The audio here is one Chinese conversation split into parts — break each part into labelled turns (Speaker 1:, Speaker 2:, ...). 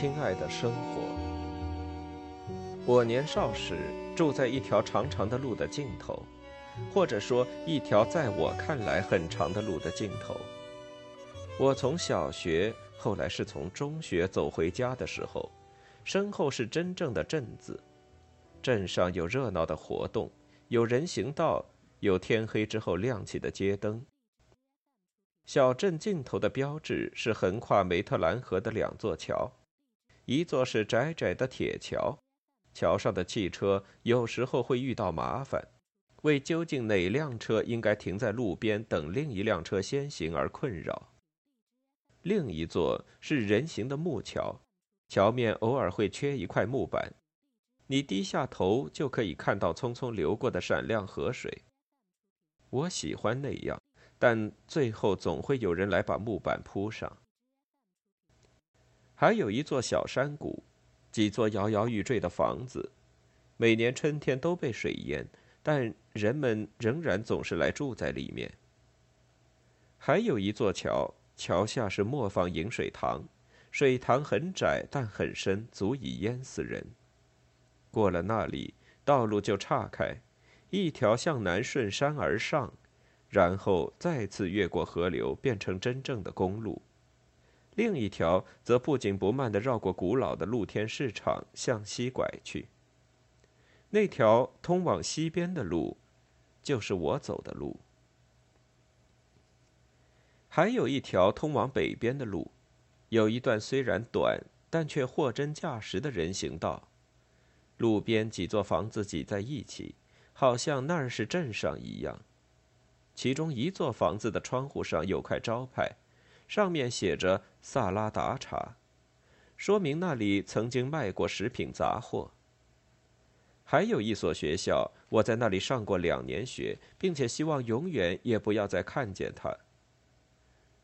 Speaker 1: 亲爱的生活。我年少时住在一条长长的路的尽头，或者说一条在我看来很长的路的尽头。我从小学，后来是从中学走回家的时候，身后是真正的镇子，镇上有热闹的活动，有人行道，有天黑之后亮起的街灯。小镇尽头的标志是横跨梅特兰河的两座桥，一座是窄窄的铁桥，桥上的汽车有时候会遇到麻烦，为究竟哪辆车应该停在路边等另一辆车先行而困扰。另一座是人行的木桥，桥面偶尔会缺一块木板，你低下头就可以看到匆匆流过的闪亮河水。我喜欢那样。但最后总会有人来把木板铺上。还有一座小山谷，几座摇摇欲坠的房子，每年春天都被水淹，但人们仍然总是来住在里面。还有一座桥，桥下是磨坊引水塘，水塘很窄但很深，足以淹死人。过了那里，道路就岔开，一条向南顺山而上。然后再次越过河流，变成真正的公路；另一条则不紧不慢地绕过古老的露天市场，向西拐去。那条通往西边的路，就是我走的路。还有一条通往北边的路，有一段虽然短，但却货真价实的人行道。路边几座房子挤在一起，好像那儿是镇上一样。其中一座房子的窗户上有块招牌，上面写着“萨拉达茶”，说明那里曾经卖过食品杂货。还有一所学校，我在那里上过两年学，并且希望永远也不要再看见它。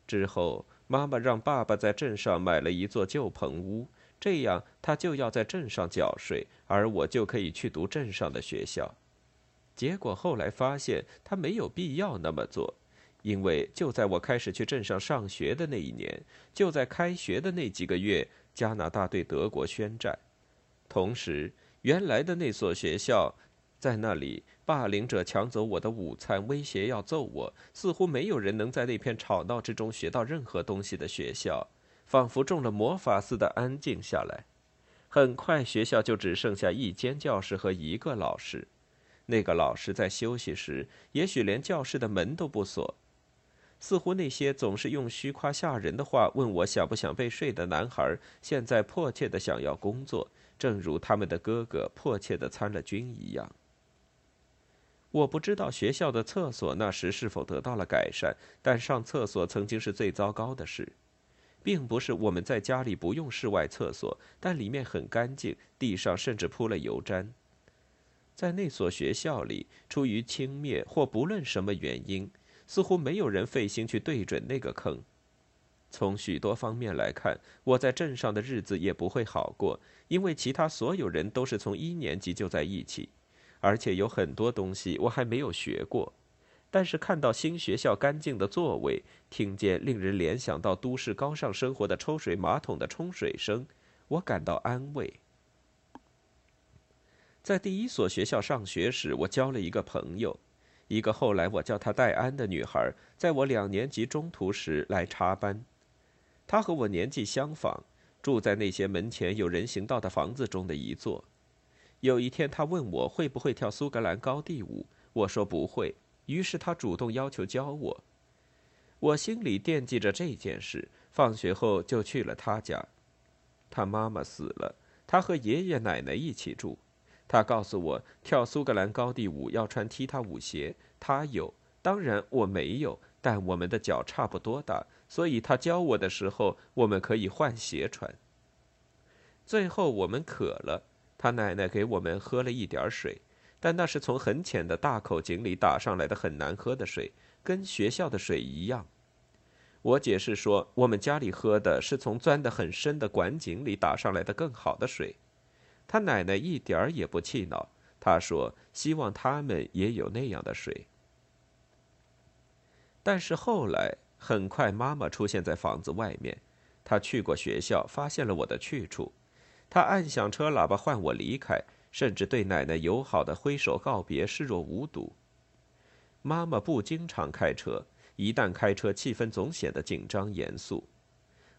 Speaker 1: 之后，妈妈让爸爸在镇上买了一座旧棚屋，这样他就要在镇上缴税，而我就可以去读镇上的学校。结果后来发现他没有必要那么做，因为就在我开始去镇上上学的那一年，就在开学的那几个月，加拿大对德国宣战。同时，原来的那所学校，在那里霸凌者抢走我的午餐，威胁要揍我。似乎没有人能在那片吵闹之中学到任何东西的学校，仿佛中了魔法似的安静下来。很快，学校就只剩下一间教室和一个老师。那个老师在休息时，也许连教室的门都不锁。似乎那些总是用虚夸吓人的话问我想不想被睡的男孩，现在迫切的想要工作，正如他们的哥哥迫切的参了军一样。我不知道学校的厕所那时是否得到了改善，但上厕所曾经是最糟糕的事，并不是我们在家里不用室外厕所，但里面很干净，地上甚至铺了油毡。在那所学校里，出于轻蔑或不论什么原因，似乎没有人费心去对准那个坑。从许多方面来看，我在镇上的日子也不会好过，因为其他所有人都是从一年级就在一起，而且有很多东西我还没有学过。但是看到新学校干净的座位，听见令人联想到都市高尚生活的抽水马桶的冲水声，我感到安慰。在第一所学校上学时，我交了一个朋友，一个后来我叫她戴安的女孩，在我两年级中途时来插班。她和我年纪相仿，住在那些门前有人行道的房子中的一座。有一天，她问我会不会跳苏格兰高地舞，我说不会。于是她主动要求教我。我心里惦记着这件事，放学后就去了她家。她妈妈死了，她和爷爷奶奶一起住。他告诉我，跳苏格兰高地舞要穿踢踏舞鞋，他有，当然我没有，但我们的脚差不多大，所以他教我的时候，我们可以换鞋穿。最后我们渴了，他奶奶给我们喝了一点水，但那是从很浅的大口井里打上来的很难喝的水，跟学校的水一样。我解释说，我们家里喝的是从钻得很深的管井里打上来的更好的水。他奶奶一点儿也不气恼，他说：“希望他们也有那样的水。”但是后来，很快妈妈出现在房子外面，他去过学校，发现了我的去处。他按响车喇叭唤我离开，甚至对奶奶友好的挥手告别视若无睹。妈妈不经常开车，一旦开车，气氛总显得紧张严肃。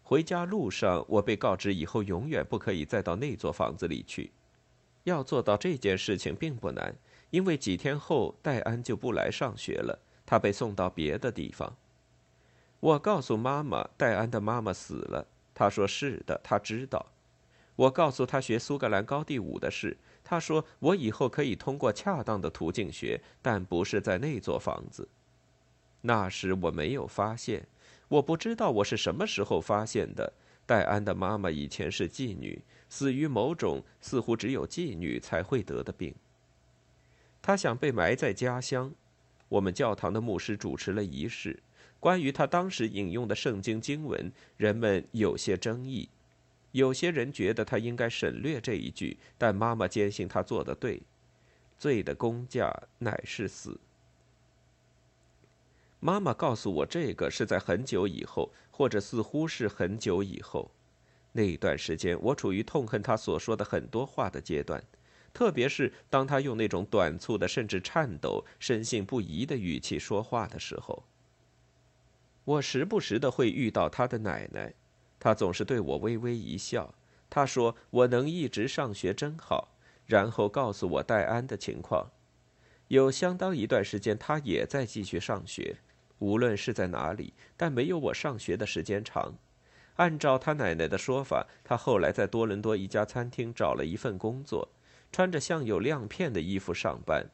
Speaker 1: 回家路上，我被告知以后永远不可以再到那座房子里去。要做到这件事情并不难，因为几天后戴安就不来上学了，他被送到别的地方。我告诉妈妈，戴安的妈妈死了。她说：“是的，她知道。”我告诉她学苏格兰高地舞的事，她说我以后可以通过恰当的途径学，但不是在那座房子。那时我没有发现，我不知道我是什么时候发现的。戴安的妈妈以前是妓女，死于某种似乎只有妓女才会得的病。她想被埋在家乡，我们教堂的牧师主持了仪式。关于他当时引用的圣经经文，人们有些争议。有些人觉得他应该省略这一句，但妈妈坚信他做的对。罪的工价乃是死。妈妈告诉我，这个是在很久以后，或者似乎是很久以后。那一段时间，我处于痛恨他所说的很多话的阶段，特别是当他用那种短促的、甚至颤抖、深信不疑的语气说话的时候。我时不时的会遇到他的奶奶。他总是对我微微一笑。他说：“我能一直上学真好。”然后告诉我戴安的情况。有相当一段时间，他也在继续上学，无论是在哪里，但没有我上学的时间长。按照他奶奶的说法，他后来在多伦多一家餐厅找了一份工作，穿着镶有亮片的衣服上班。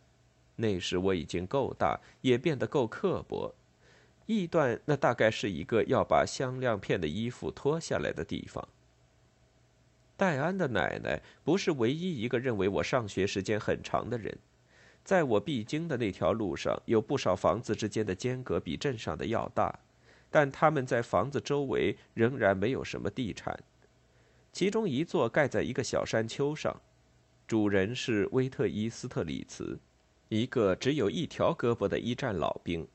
Speaker 1: 那时我已经够大，也变得够刻薄。臆断，那大概是一个要把镶亮片的衣服脱下来的地方。戴安的奶奶不是唯一一个认为我上学时间很长的人，在我必经的那条路上，有不少房子之间的间隔比镇上的要大，但他们在房子周围仍然没有什么地产。其中一座盖在一个小山丘上，主人是威特伊斯特里茨，一个只有一条胳膊的一战老兵。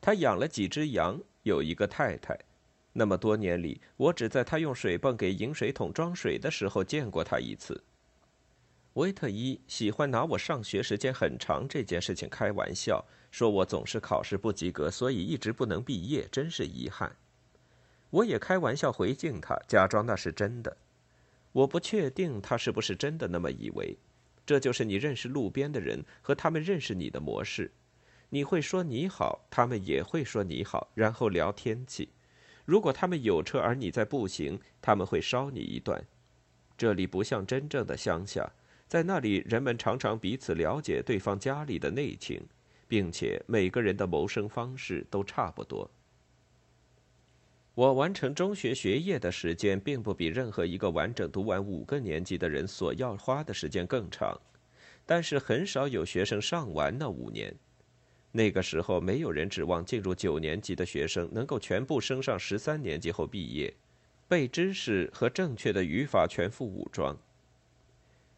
Speaker 1: 他养了几只羊，有一个太太。那么多年里，我只在他用水泵给饮水桶装水的时候见过他一次。维特伊喜欢拿我上学时间很长这件事情开玩笑，说我总是考试不及格，所以一直不能毕业，真是遗憾。我也开玩笑回敬他，假装那是真的。我不确定他是不是真的那么以为。这就是你认识路边的人和他们认识你的模式。你会说你好，他们也会说你好，然后聊天气。如果他们有车而你在步行，他们会捎你一段。这里不像真正的乡下，在那里人们常常彼此了解对方家里的内情，并且每个人的谋生方式都差不多。我完成中学学业的时间，并不比任何一个完整读完五个年级的人所要花的时间更长，但是很少有学生上完那五年。那个时候，没有人指望进入九年级的学生能够全部升上十三年级后毕业，背知识和正确的语法全副武装。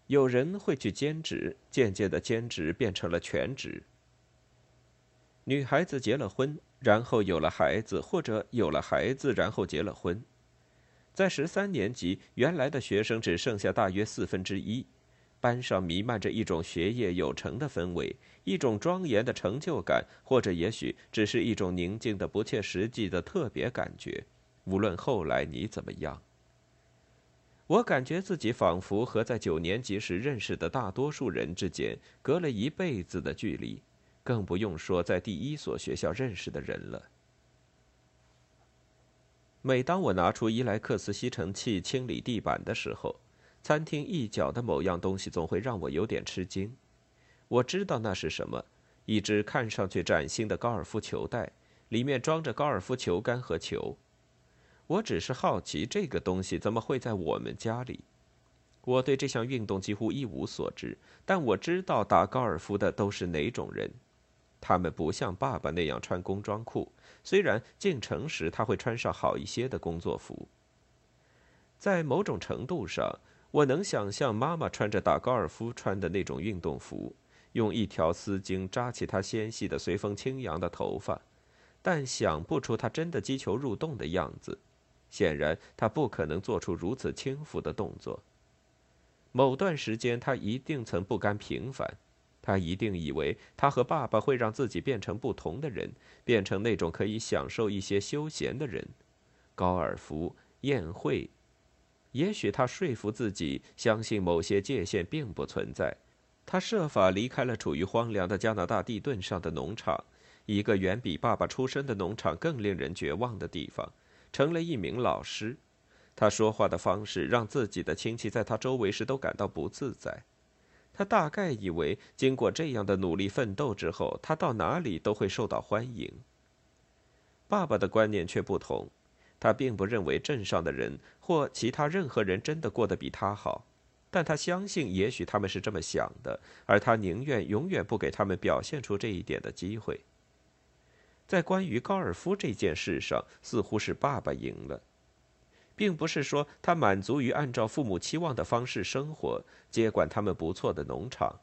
Speaker 1: 有人会去兼职，渐渐的兼职变成了全职。女孩子结了婚，然后有了孩子，或者有了孩子然后结了婚。在十三年级，原来的学生只剩下大约四分之一。班上弥漫着一种学业有成的氛围，一种庄严的成就感，或者也许只是一种宁静的、不切实际的特别感觉。无论后来你怎么样，我感觉自己仿佛和在九年级时认识的大多数人之间隔了一辈子的距离，更不用说在第一所学校认识的人了。每当我拿出伊莱克斯吸尘器清理地板的时候，餐厅一角的某样东西总会让我有点吃惊。我知道那是什么，一只看上去崭新的高尔夫球袋，里面装着高尔夫球杆和球。我只是好奇这个东西怎么会在我们家里。我对这项运动几乎一无所知，但我知道打高尔夫的都是哪种人。他们不像爸爸那样穿工装裤，虽然进城时他会穿上好一些的工作服。在某种程度上。我能想象妈妈穿着打高尔夫穿的那种运动服，用一条丝巾扎起她纤细的、随风轻扬的头发，但想不出她真的击球入洞的样子。显然，他不可能做出如此轻浮的动作。某段时间，他一定曾不甘平凡，他一定以为他和爸爸会让自己变成不同的人，变成那种可以享受一些休闲的人，高尔夫、宴会。也许他说服自己，相信某些界限并不存在。他设法离开了处于荒凉的加拿大地盾上的农场，一个远比爸爸出生的农场更令人绝望的地方，成了一名老师。他说话的方式让自己的亲戚在他周围时都感到不自在。他大概以为，经过这样的努力奋斗之后，他到哪里都会受到欢迎。爸爸的观念却不同。他并不认为镇上的人或其他任何人真的过得比他好，但他相信也许他们是这么想的，而他宁愿永远不给他们表现出这一点的机会。在关于高尔夫这件事上，似乎是爸爸赢了，并不是说他满足于按照父母期望的方式生活，接管他们不错的农场。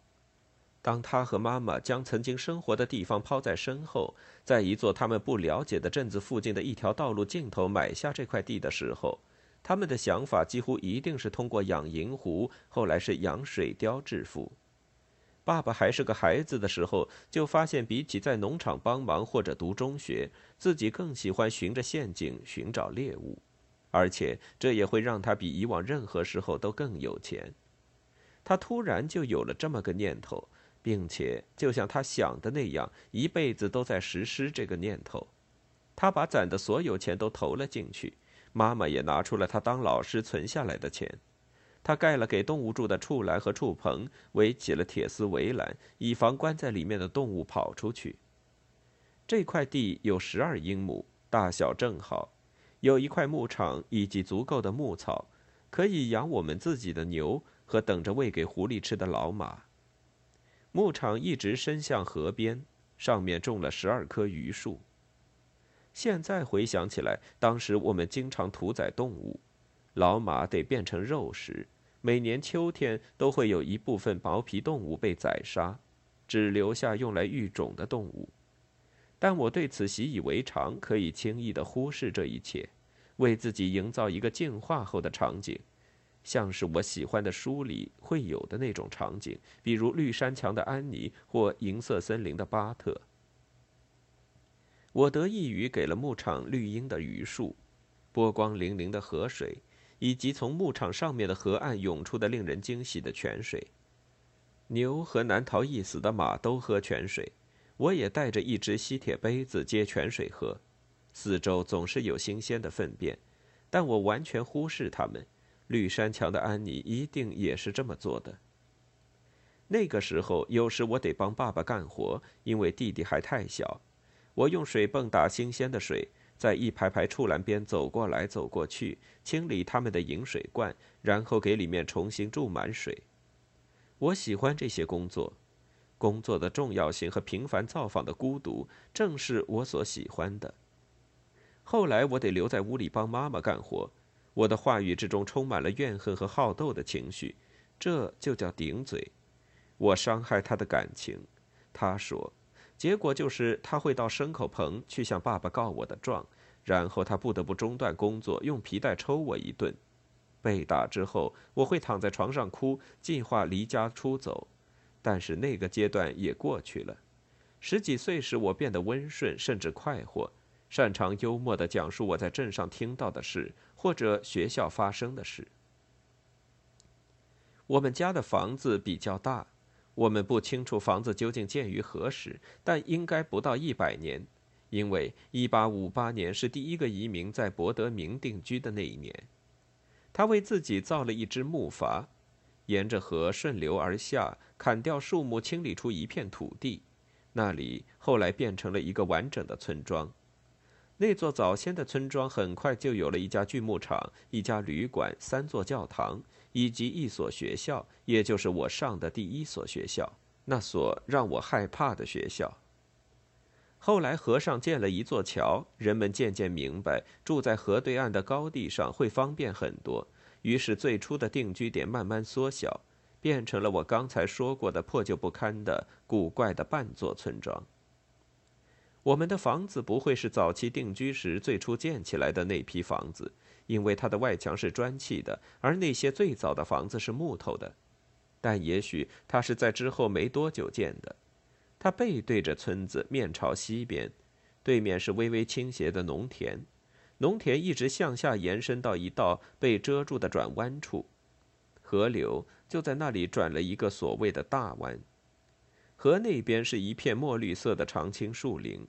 Speaker 1: 当他和妈妈将曾经生活的地方抛在身后，在一座他们不了解的镇子附近的一条道路尽头买下这块地的时候，他们的想法几乎一定是通过养银狐，后来是养水貂致富。爸爸还是个孩子的时候，就发现比起在农场帮忙或者读中学，自己更喜欢循着陷阱寻找猎物，而且这也会让他比以往任何时候都更有钱。他突然就有了这么个念头。并且，就像他想的那样，一辈子都在实施这个念头。他把攒的所有钱都投了进去，妈妈也拿出了他当老师存下来的钱。他盖了给动物住的畜栏和畜棚，围起了铁丝围栏，以防关在里面的动物跑出去。这块地有十二英亩，大小正好，有一块牧场以及足够的牧草，可以养我们自己的牛和等着喂给狐狸吃的老马。牧场一直伸向河边，上面种了十二棵榆树。现在回想起来，当时我们经常屠宰动物，老马得变成肉食。每年秋天都会有一部分毛皮动物被宰杀，只留下用来育种的动物。但我对此习以为常，可以轻易地忽视这一切，为自己营造一个进化后的场景。像是我喜欢的书里会有的那种场景，比如绿山墙的安妮或银色森林的巴特。我得益于给了牧场绿荫的榆树、波光粼粼的河水，以及从牧场上面的河岸涌出的令人惊喜的泉水。牛和难逃一死的马都喝泉水，我也带着一只吸铁杯子接泉水喝。四周总是有新鲜的粪便，但我完全忽视它们。绿山墙的安妮一定也是这么做的。那个时候，有时我得帮爸爸干活，因为弟弟还太小。我用水泵打新鲜的水，在一排排畜栏边走过来走过去，清理他们的饮水罐，然后给里面重新注满水。我喜欢这些工作，工作的重要性和频繁造访的孤独，正是我所喜欢的。后来，我得留在屋里帮妈妈干活。我的话语之中充满了怨恨和好斗的情绪，这就叫顶嘴。我伤害他的感情，他说，结果就是他会到牲口棚去向爸爸告我的状，然后他不得不中断工作，用皮带抽我一顿。被打之后，我会躺在床上哭，计划离家出走，但是那个阶段也过去了。十几岁时，我变得温顺，甚至快活。擅长幽默地讲述我在镇上听到的事，或者学校发生的事。我们家的房子比较大，我们不清楚房子究竟建于何时，但应该不到一百年，因为1858年是第一个移民在博德明定居的那一年。他为自己造了一只木筏，沿着河顺流而下，砍掉树木，清理出一片土地，那里后来变成了一个完整的村庄。那座早先的村庄很快就有了一家锯木厂、一家旅馆、三座教堂以及一所学校，也就是我上的第一所学校，那所让我害怕的学校。后来河上建了一座桥，人们渐渐明白住在河对岸的高地上会方便很多，于是最初的定居点慢慢缩小，变成了我刚才说过的破旧不堪的古怪的半座村庄。我们的房子不会是早期定居时最初建起来的那批房子，因为它的外墙是砖砌的，而那些最早的房子是木头的。但也许它是在之后没多久建的。它背对着村子，面朝西边，对面是微微倾斜的农田，农田一直向下延伸到一道被遮住的转弯处，河流就在那里转了一个所谓的大弯。河那边是一片墨绿色的常青树林，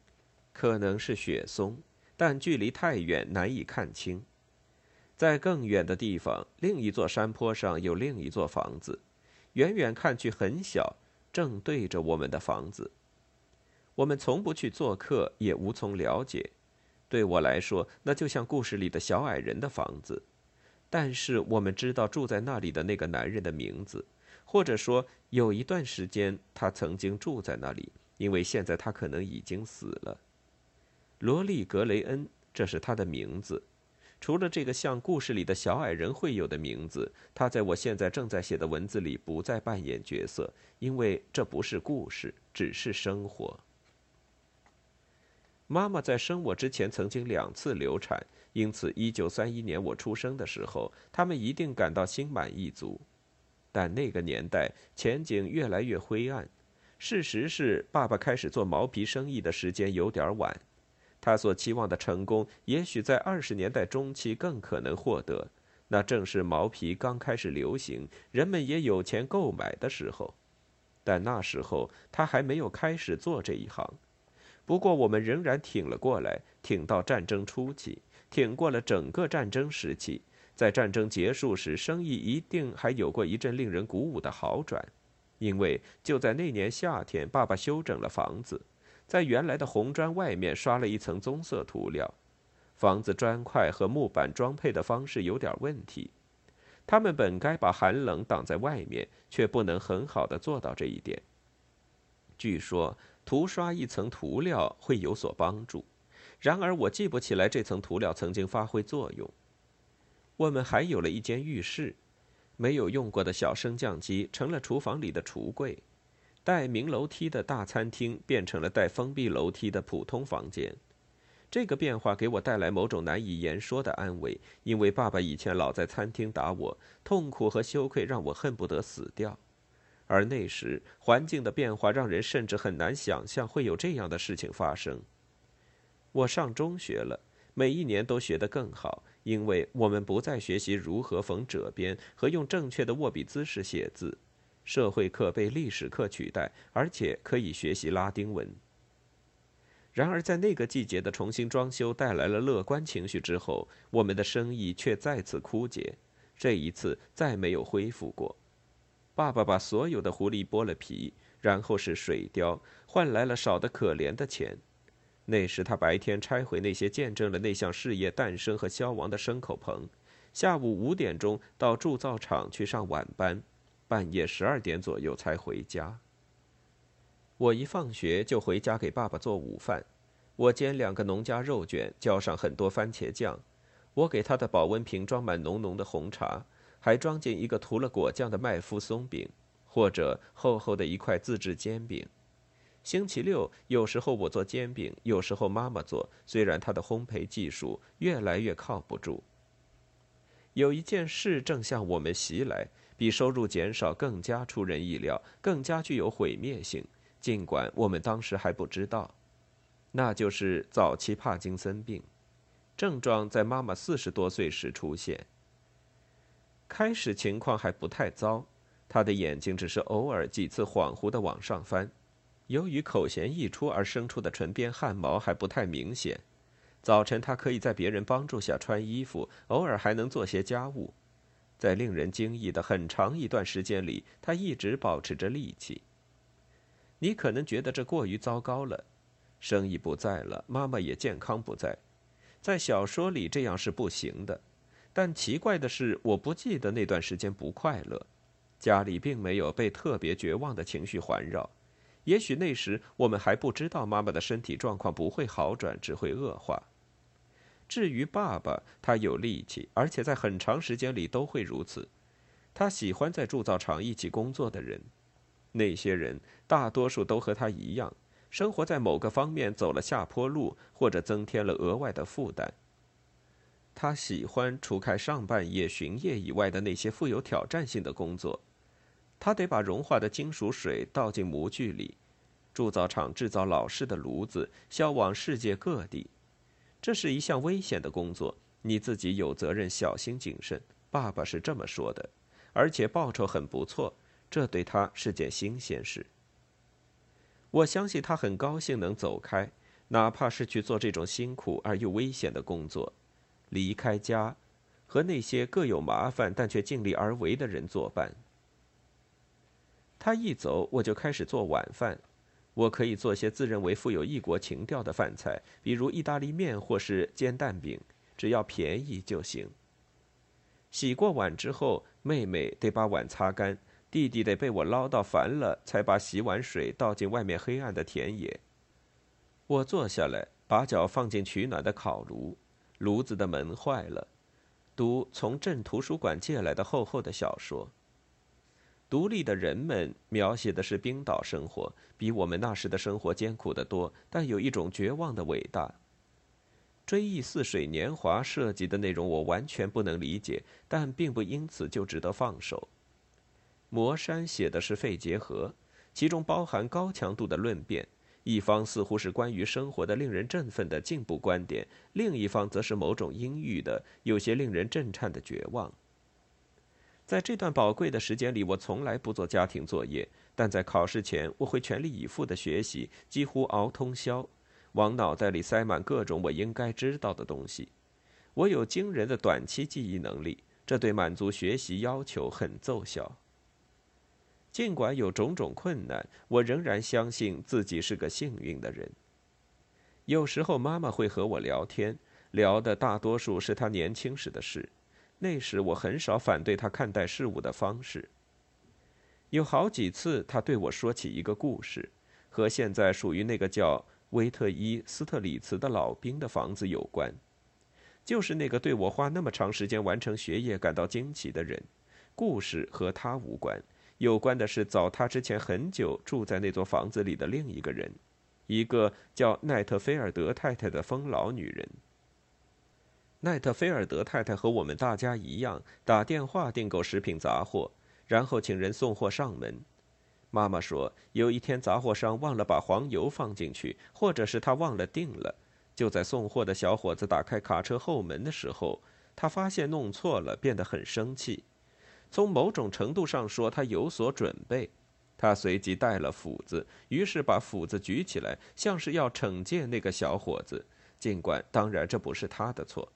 Speaker 1: 可能是雪松，但距离太远难以看清。在更远的地方，另一座山坡上有另一座房子。远远看去很小，正对着我们的房子。我们从不去做客，也无从了解。对我来说，那就像故事里的小矮人的房子。但是我们知道住在那里的那个男人的名字，或者说有一段时间他曾经住在那里，因为现在他可能已经死了。罗利·格雷恩，这是他的名字。除了这个像故事里的小矮人会有的名字，他在我现在正在写的文字里不再扮演角色，因为这不是故事，只是生活。妈妈在生我之前曾经两次流产，因此1931年我出生的时候，他们一定感到心满意足。但那个年代前景越来越灰暗，事实是爸爸开始做毛皮生意的时间有点晚。他所期望的成功，也许在二十年代中期更可能获得。那正是毛皮刚开始流行，人们也有钱购买的时候。但那时候他还没有开始做这一行。不过我们仍然挺了过来，挺到战争初期，挺过了整个战争时期。在战争结束时，生意一定还有过一阵令人鼓舞的好转，因为就在那年夏天，爸爸修整了房子。在原来的红砖外面刷了一层棕色涂料，房子砖块和木板装配的方式有点问题，他们本该把寒冷挡在外面，却不能很好的做到这一点。据说涂刷一层涂料会有所帮助，然而我记不起来这层涂料曾经发挥作用。我们还有了一间浴室，没有用过的小升降机成了厨房里的橱柜。带明楼梯的大餐厅变成了带封闭楼梯的普通房间，这个变化给我带来某种难以言说的安慰，因为爸爸以前老在餐厅打我，痛苦和羞愧让我恨不得死掉。而那时环境的变化让人甚至很难想象会有这样的事情发生。我上中学了，每一年都学得更好，因为我们不再学习如何缝褶边和用正确的握笔姿势写字。社会课被历史课取代，而且可以学习拉丁文。然而，在那个季节的重新装修带来了乐观情绪之后，我们的生意却再次枯竭。这一次再没有恢复过。爸爸把所有的狐狸剥了皮，然后是水貂，换来了少得可怜的钱。那时他白天拆毁那些见证了那项事业诞生和消亡的牲口棚，下午五点钟到铸造厂去上晚班。半夜十二点左右才回家。我一放学就回家给爸爸做午饭。我煎两个农家肉卷，浇上很多番茄酱。我给他的保温瓶装满浓浓的红茶，还装进一个涂了果酱的麦麸松饼，或者厚厚的一块自制煎饼。星期六有时候我做煎饼，有时候妈妈做。虽然她的烘焙技术越来越靠不住。有一件事正向我们袭来。比收入减少更加出人意料，更加具有毁灭性。尽管我们当时还不知道，那就是早期帕金森病，症状在妈妈四十多岁时出现。开始情况还不太糟，她的眼睛只是偶尔几次恍惚的往上翻，由于口涎溢出而生出的唇边汗毛还不太明显。早晨她可以在别人帮助下穿衣服，偶尔还能做些家务。在令人惊异的很长一段时间里，他一直保持着力气。你可能觉得这过于糟糕了，生意不在了，妈妈也健康不在，在小说里这样是不行的。但奇怪的是，我不记得那段时间不快乐，家里并没有被特别绝望的情绪环绕。也许那时我们还不知道妈妈的身体状况不会好转，只会恶化。至于爸爸，他有力气，而且在很长时间里都会如此。他喜欢在铸造厂一起工作的人，那些人大多数都和他一样，生活在某个方面走了下坡路，或者增添了额外的负担。他喜欢除开上半夜巡夜以外的那些富有挑战性的工作。他得把融化的金属水倒进模具里，铸造厂制造老式的炉子，销往世界各地。这是一项危险的工作，你自己有责任小心谨慎。爸爸是这么说的，而且报酬很不错，这对他是件新鲜事。我相信他很高兴能走开，哪怕是去做这种辛苦而又危险的工作，离开家，和那些各有麻烦但却尽力而为的人作伴。他一走，我就开始做晚饭。我可以做些自认为富有异国情调的饭菜，比如意大利面或是煎蛋饼，只要便宜就行。洗过碗之后，妹妹得把碗擦干，弟弟得被我唠叨烦了，才把洗碗水倒进外面黑暗的田野。我坐下来，把脚放进取暖的烤炉，炉子的门坏了，读从镇图书馆借来的厚厚的小说。独立的人们描写的是冰岛生活，比我们那时的生活艰苦得多，但有一种绝望的伟大。追忆似水年华涉及的内容我完全不能理解，但并不因此就值得放手。魔山写的是肺结核，其中包含高强度的论辩，一方似乎是关于生活的令人振奋的进步观点，另一方则是某种阴郁的、有些令人震颤的绝望。在这段宝贵的时间里，我从来不做家庭作业，但在考试前，我会全力以赴的学习，几乎熬通宵，往脑袋里塞满各种我应该知道的东西。我有惊人的短期记忆能力，这对满足学习要求很奏效。尽管有种种困难，我仍然相信自己是个幸运的人。有时候，妈妈会和我聊天，聊的大多数是她年轻时的事。那时我很少反对他看待事物的方式。有好几次，他对我说起一个故事，和现在属于那个叫威特伊斯特里茨的老兵的房子有关。就是那个对我花那么长时间完成学业感到惊奇的人。故事和他无关，有关的是早他之前很久住在那座房子里的另一个人，一个叫奈特菲尔德太太的疯老女人。奈特菲尔德太太和我们大家一样，打电话订购食品杂货，然后请人送货上门。妈妈说，有一天杂货商忘了把黄油放进去，或者是他忘了订了。就在送货的小伙子打开卡车后门的时候，他发现弄错了，变得很生气。从某种程度上说，他有所准备。他随即带了斧子，于是把斧子举起来，像是要惩戒那个小伙子。尽管，当然这不是他的错。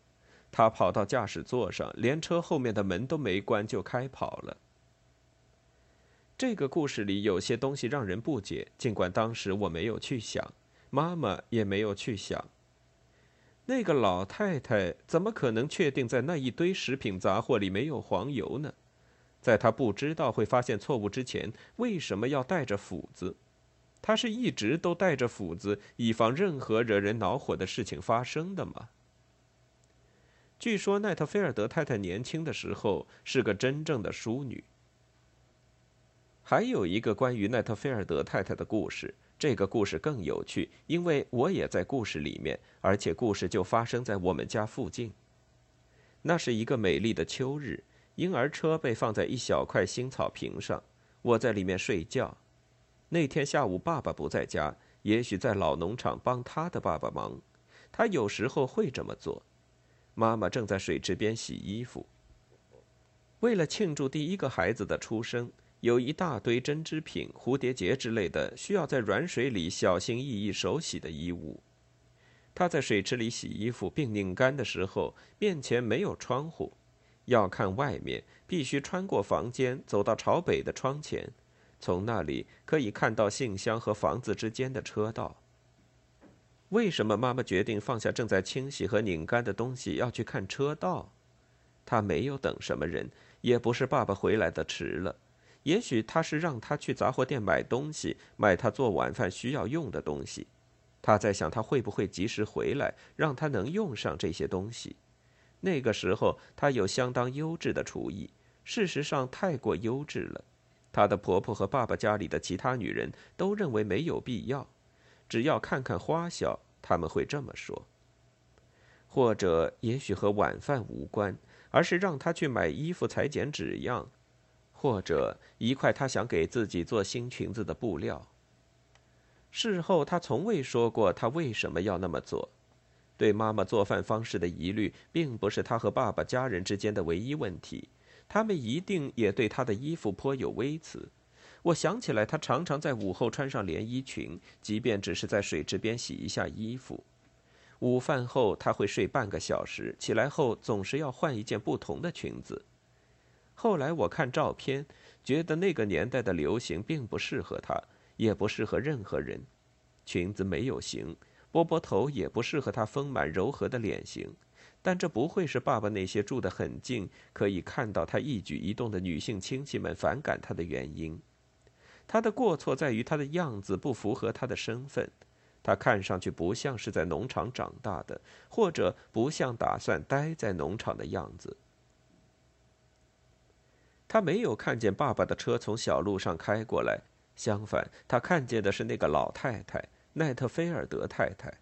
Speaker 1: 他跑到驾驶座上，连车后面的门都没关就开跑了。这个故事里有些东西让人不解，尽管当时我没有去想，妈妈也没有去想。那个老太太怎么可能确定在那一堆食品杂货里没有黄油呢？在她不知道会发现错误之前，为什么要带着斧子？她是一直都带着斧子，以防任何惹人恼火的事情发生的吗？据说奈特菲尔德太太年轻的时候是个真正的淑女。还有一个关于奈特菲尔德太太的故事，这个故事更有趣，因为我也在故事里面，而且故事就发生在我们家附近。那是一个美丽的秋日，婴儿车被放在一小块新草坪上，我在里面睡觉。那天下午爸爸不在家，也许在老农场帮他的爸爸忙，他有时候会这么做。妈妈正在水池边洗衣服。为了庆祝第一个孩子的出生，有一大堆针织品、蝴蝶结之类的需要在软水里小心翼翼手洗的衣物。她在水池里洗衣服并拧干的时候，面前没有窗户，要看外面必须穿过房间，走到朝北的窗前，从那里可以看到信箱和房子之间的车道。为什么妈妈决定放下正在清洗和拧干的东西，要去看车道？她没有等什么人，也不是爸爸回来的迟了。也许他是让他去杂货店买东西，买他做晚饭需要用的东西。他在想他会不会及时回来，让他能用上这些东西。那个时候他有相当优质的厨艺，事实上太过优质了。他的婆婆和爸爸家里的其他女人都认为没有必要。只要看看花销，他们会这么说。或者也许和晚饭无关，而是让他去买衣服、裁剪纸样，或者一块他想给自己做新裙子的布料。事后，他从未说过他为什么要那么做。对妈妈做饭方式的疑虑，并不是他和爸爸家人之间的唯一问题。他们一定也对他的衣服颇有微词。我想起来，他常常在午后穿上连衣裙，即便只是在水池边洗一下衣服。午饭后，他会睡半个小时，起来后总是要换一件不同的裙子。后来我看照片，觉得那个年代的流行并不适合他，也不适合任何人。裙子没有型，波波头也不适合他丰满柔和的脸型。但这不会是爸爸那些住得很近，可以看到他一举一动的女性亲戚们反感他的原因。他的过错在于他的样子不符合他的身份，他看上去不像是在农场长大的，或者不像打算待在农场的样子。他没有看见爸爸的车从小路上开过来，相反，他看见的是那个老太太奈特菲尔德太太。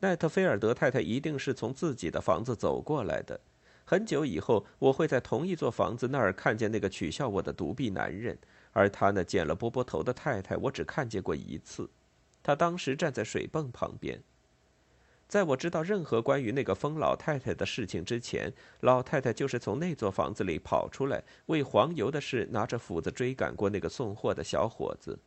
Speaker 1: 奈特菲尔德太太一定是从自己的房子走过来的。很久以后，我会在同一座房子那儿看见那个取笑我的独臂男人，而他那剪了波波头的太太，我只看见过一次。他当时站在水泵旁边。在我知道任何关于那个疯老太太的事情之前，老太太就是从那座房子里跑出来，为黄油的事拿着斧子追赶过那个送货的小伙子。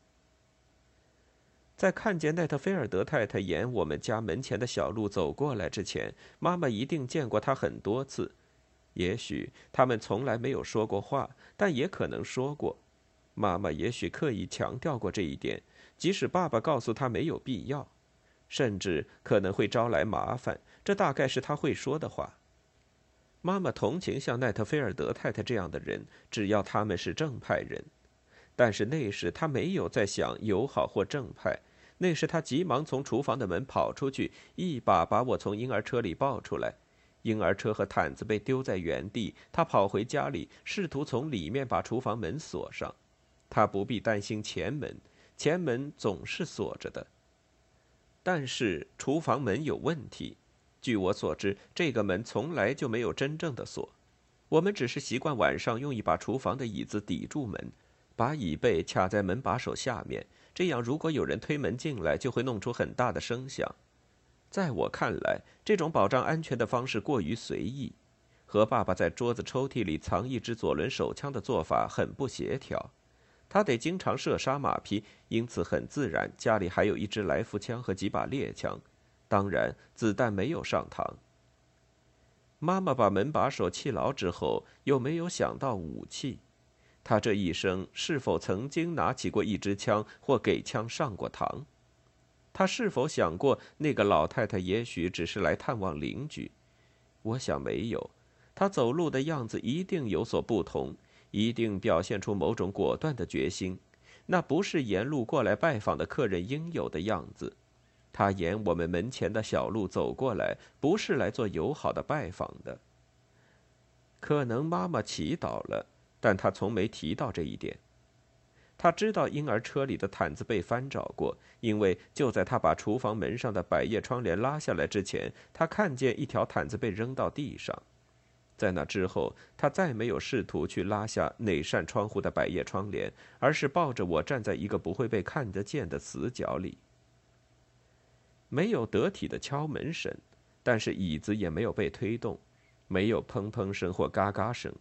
Speaker 1: 在看见奈特菲尔德太太沿我们家门前的小路走过来之前，妈妈一定见过她很多次。也许他们从来没有说过话，但也可能说过。妈妈也许刻意强调过这一点，即使爸爸告诉她没有必要，甚至可能会招来麻烦。这大概是他会说的话。妈妈同情像奈特菲尔德太太这样的人，只要他们是正派人。但是那时他没有在想友好或正派。那时，他急忙从厨房的门跑出去，一把把我从婴儿车里抱出来。婴儿车和毯子被丢在原地。他跑回家里，试图从里面把厨房门锁上。他不必担心前门，前门总是锁着的。但是厨房门有问题。据我所知，这个门从来就没有真正的锁。我们只是习惯晚上用一把厨房的椅子抵住门，把椅背卡在门把手下面。这样，如果有人推门进来，就会弄出很大的声响。在我看来，这种保障安全的方式过于随意，和爸爸在桌子抽屉里藏一支左轮手枪的做法很不协调。他得经常射杀马匹，因此很自然，家里还有一支来福枪和几把猎枪。当然，子弹没有上膛。妈妈把门把手气牢之后，又没有想到武器。他这一生是否曾经拿起过一支枪或给枪上过膛？他是否想过那个老太太也许只是来探望邻居？我想没有。他走路的样子一定有所不同，一定表现出某种果断的决心。那不是沿路过来拜访的客人应有的样子。他沿我们门前的小路走过来，不是来做友好的拜访的。可能妈妈祈祷了。但她从没提到这一点。她知道婴儿车里的毯子被翻找过，因为就在她把厨房门上的百叶窗帘拉下来之前，她看见一条毯子被扔到地上。在那之后，他再没有试图去拉下哪扇窗户的百叶窗帘，而是抱着我站在一个不会被看得见的死角里。没有得体的敲门声，但是椅子也没有被推动，没有砰砰声或嘎嘎声。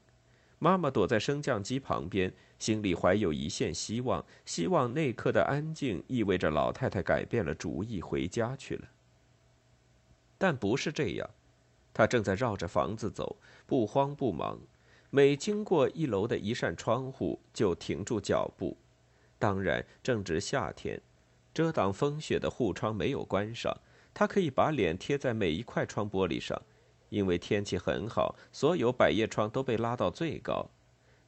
Speaker 1: 妈妈躲在升降机旁边，心里怀有一线希望，希望那刻的安静意味着老太太改变了主意，回家去了。但不是这样，他正在绕着房子走，不慌不忙，每经过一楼的一扇窗户就停住脚步。当然，正值夏天，遮挡风雪的护窗没有关上，他可以把脸贴在每一块窗玻璃上。因为天气很好，所有百叶窗都被拉到最高。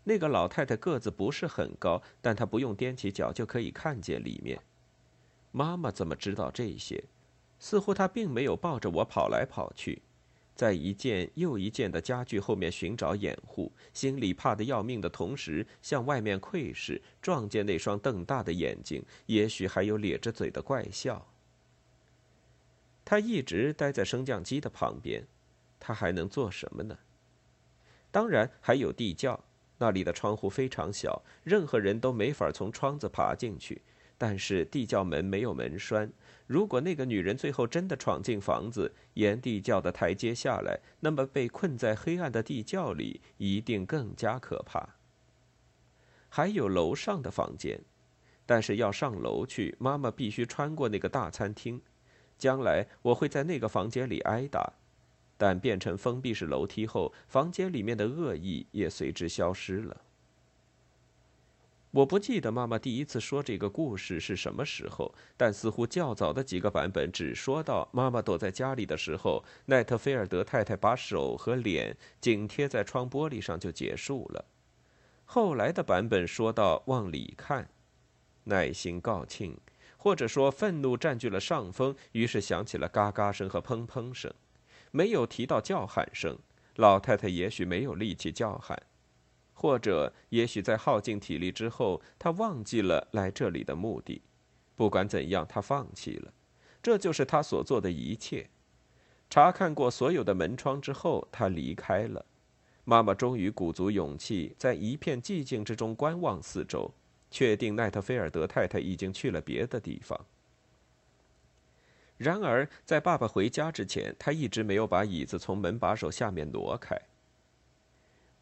Speaker 1: 那个老太太个子不是很高，但她不用踮起脚就可以看见里面。妈妈怎么知道这些？似乎她并没有抱着我跑来跑去，在一件又一件的家具后面寻找掩护，心里怕得要命的同时，向外面窥视，撞见那双瞪大的眼睛，也许还有咧着嘴的怪笑。他一直待在升降机的旁边，他还能做什么呢？当然还有地窖，那里的窗户非常小，任何人都没法从窗子爬进去。但是地窖门没有门栓，如果那个女人最后真的闯进房子，沿地窖的台阶下来，那么被困在黑暗的地窖里一定更加可怕。还有楼上的房间，但是要上楼去，妈妈必须穿过那个大餐厅。将来我会在那个房间里挨打，但变成封闭式楼梯后，房间里面的恶意也随之消失了。我不记得妈妈第一次说这个故事是什么时候，但似乎较早的几个版本只说到妈妈躲在家里的时候，奈特菲尔德太太把手和脸紧贴在窗玻璃上就结束了。后来的版本说到往里看，耐心告罄，或者说愤怒占据了上风，于是响起了嘎嘎声和砰砰声，没有提到叫喊声。老太太也许没有力气叫喊。或者，也许在耗尽体力之后，他忘记了来这里的目的。不管怎样，他放弃了。这就是他所做的一切。查看过所有的门窗之后，他离开了。妈妈终于鼓足勇气，在一片寂静之中观望四周，确定奈特菲尔德太太已经去了别的地方。然而，在爸爸回家之前，他一直没有把椅子从门把手下面挪开。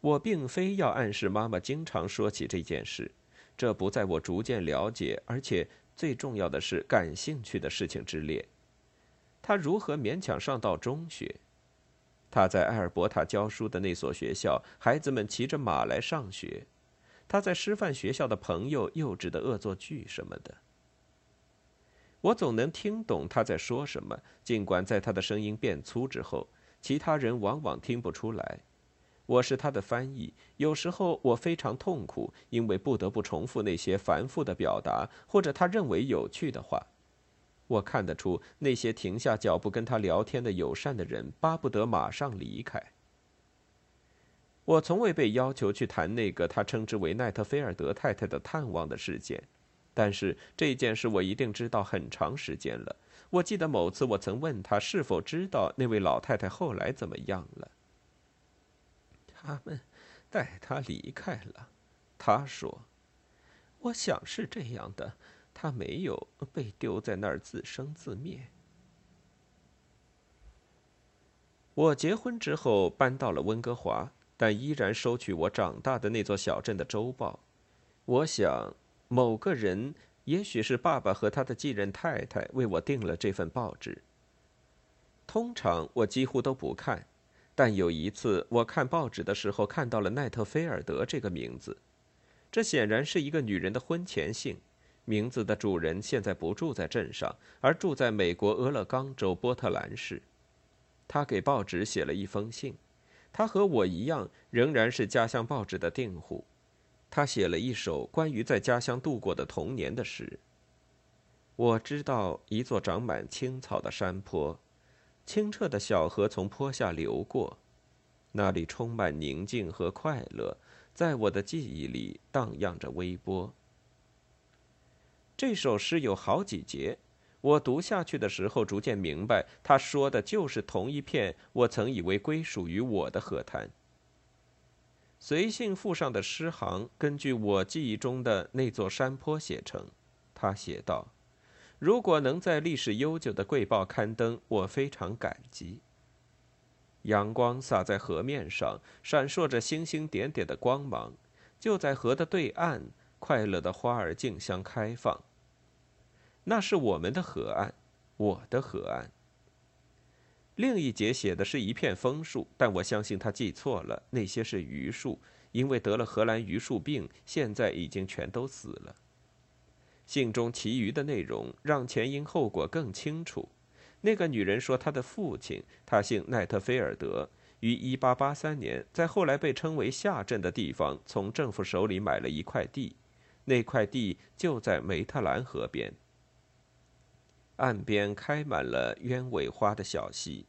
Speaker 1: 我并非要暗示妈妈经常说起这件事，这不在我逐渐了解，而且最重要的是感兴趣的事情之列。他如何勉强上到中学？他在埃尔伯塔教书的那所学校，孩子们骑着马来上学。他在师范学校的朋友幼稚的恶作剧什么的。我总能听懂他在说什么，尽管在他的声音变粗之后，其他人往往听不出来。我是他的翻译，有时候我非常痛苦，因为不得不重复那些繁复的表达或者他认为有趣的话。我看得出那些停下脚步跟他聊天的友善的人巴不得马上离开。我从未被要求去谈那个他称之为奈特菲尔德太太的探望的事件，但是这件事我一定知道很长时间了。我记得某次我曾问他是否知道那位老太太后来怎么样了。他们带他离开了，他说：“我想是这样的，他没有被丢在那儿自生自灭。”我结婚之后搬到了温哥华，但依然收取我长大的那座小镇的周报。我想，某个人，也许是爸爸和他的继任太太，为我订了这份报纸。通常我几乎都不看。但有一次，我看报纸的时候看到了奈特菲尔德这个名字，这显然是一个女人的婚前姓。名字的主人现在不住在镇上，而住在美国俄勒冈州波特兰市。他给报纸写了一封信，他和我一样，仍然是家乡报纸的订户。他写了一首关于在家乡度过的童年的诗。我知道一座长满青草的山坡。清澈的小河从坡下流过，那里充满宁静和快乐，在我的记忆里荡漾着微波。这首诗有好几节，我读下去的时候逐渐明白，他说的就是同一片我曾以为归属于我的河滩。随信附上的诗行根据我记忆中的那座山坡写成，他写道。如果能在历史悠久的贵报刊登，我非常感激。阳光洒在河面上，闪烁着星星点点的光芒。就在河的对岸，快乐的花儿竞相开放。那是我们的河岸，我的河岸。另一节写的是一片枫树，但我相信他记错了，那些是榆树，因为得了荷兰榆树病，现在已经全都死了。信中其余的内容让前因后果更清楚。那个女人说，她的父亲，他姓奈特菲尔德，于1883年在后来被称为下镇的地方，从政府手里买了一块地，那块地就在梅特兰河边，岸边开满了鸢尾花的小溪，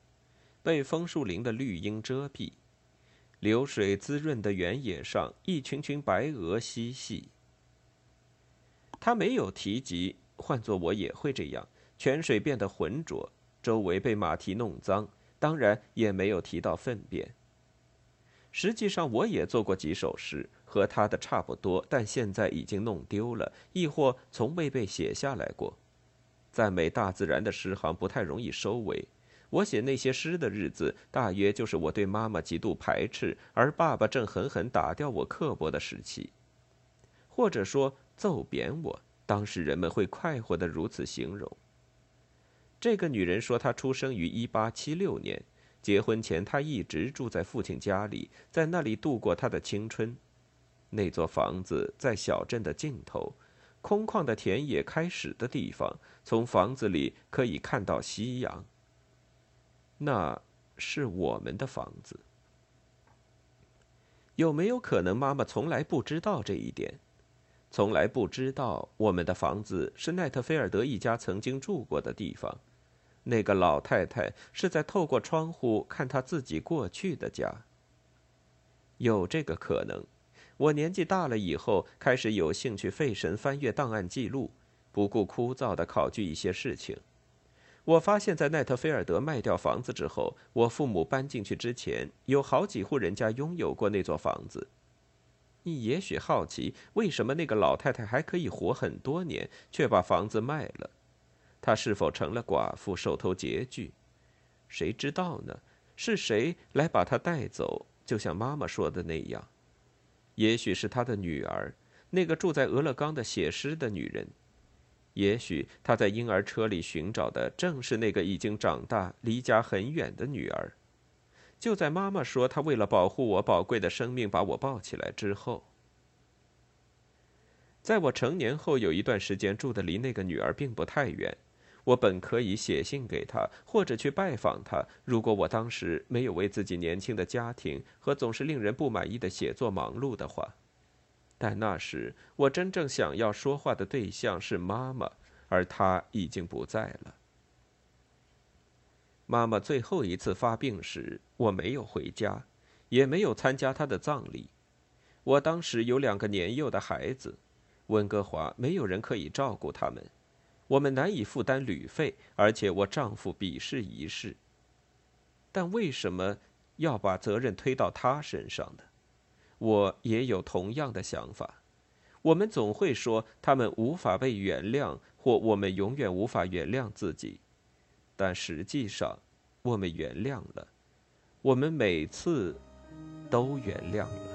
Speaker 1: 被枫树林的绿荫遮蔽，流水滋润的原野上，一群群白鹅嬉戏。他没有提及，换做我也会这样。泉水变得浑浊，周围被马蹄弄脏，当然也没有提到粪便。实际上，我也做过几首诗，和他的差不多，但现在已经弄丢了，亦或从未被写下来过。赞美大自然的诗行不太容易收尾。我写那些诗的日子，大约就是我对妈妈极度排斥，而爸爸正狠狠打掉我刻薄的时期，或者说揍扁我。当时人们会快活的如此形容。这个女人说，她出生于一八七六年，结婚前她一直住在父亲家里，在那里度过她的青春。那座房子在小镇的尽头，空旷的田野开始的地方，从房子里可以看到夕阳。那是我们的房子。有没有可能妈妈从来不知道这一点？从来不知道我们的房子是奈特菲尔德一家曾经住过的地方。那个老太太是在透过窗户看她自己过去的家。有这个可能。我年纪大了以后，开始有兴趣费神翻阅档案记录，不顾枯燥的考据一些事情。我发现，在奈特菲尔德卖掉房子之后，我父母搬进去之前，有好几户人家拥有过那座房子。你也许好奇，为什么那个老太太还可以活很多年，却把房子卖了？她是否成了寡妇，手头拮据？谁知道呢？是谁来把她带走？就像妈妈说的那样。也许是她的女儿，那个住在俄勒冈的写诗的女人。也许他在婴儿车里寻找的正是那个已经长大、离家很远的女儿。就在妈妈说她为了保护我宝贵的生命把我抱起来之后，在我成年后有一段时间住的离那个女儿并不太远。我本可以写信给她，或者去拜访她，如果我当时没有为自己年轻的家庭和总是令人不满意的写作忙碌的话。但那时我真正想要说话的对象是妈妈，而她已经不在了。妈妈最后一次发病时，我没有回家，也没有参加她的葬礼。我当时有两个年幼的孩子，温哥华没有人可以照顾他们。我们难以负担旅费，而且我丈夫鄙视仪式。但为什么要把责任推到他身上呢？我也有同样的想法。我们总会说他们无法被原谅，或我们永远无法原谅自己。但实际上，我们原谅了。我们每次都原谅了。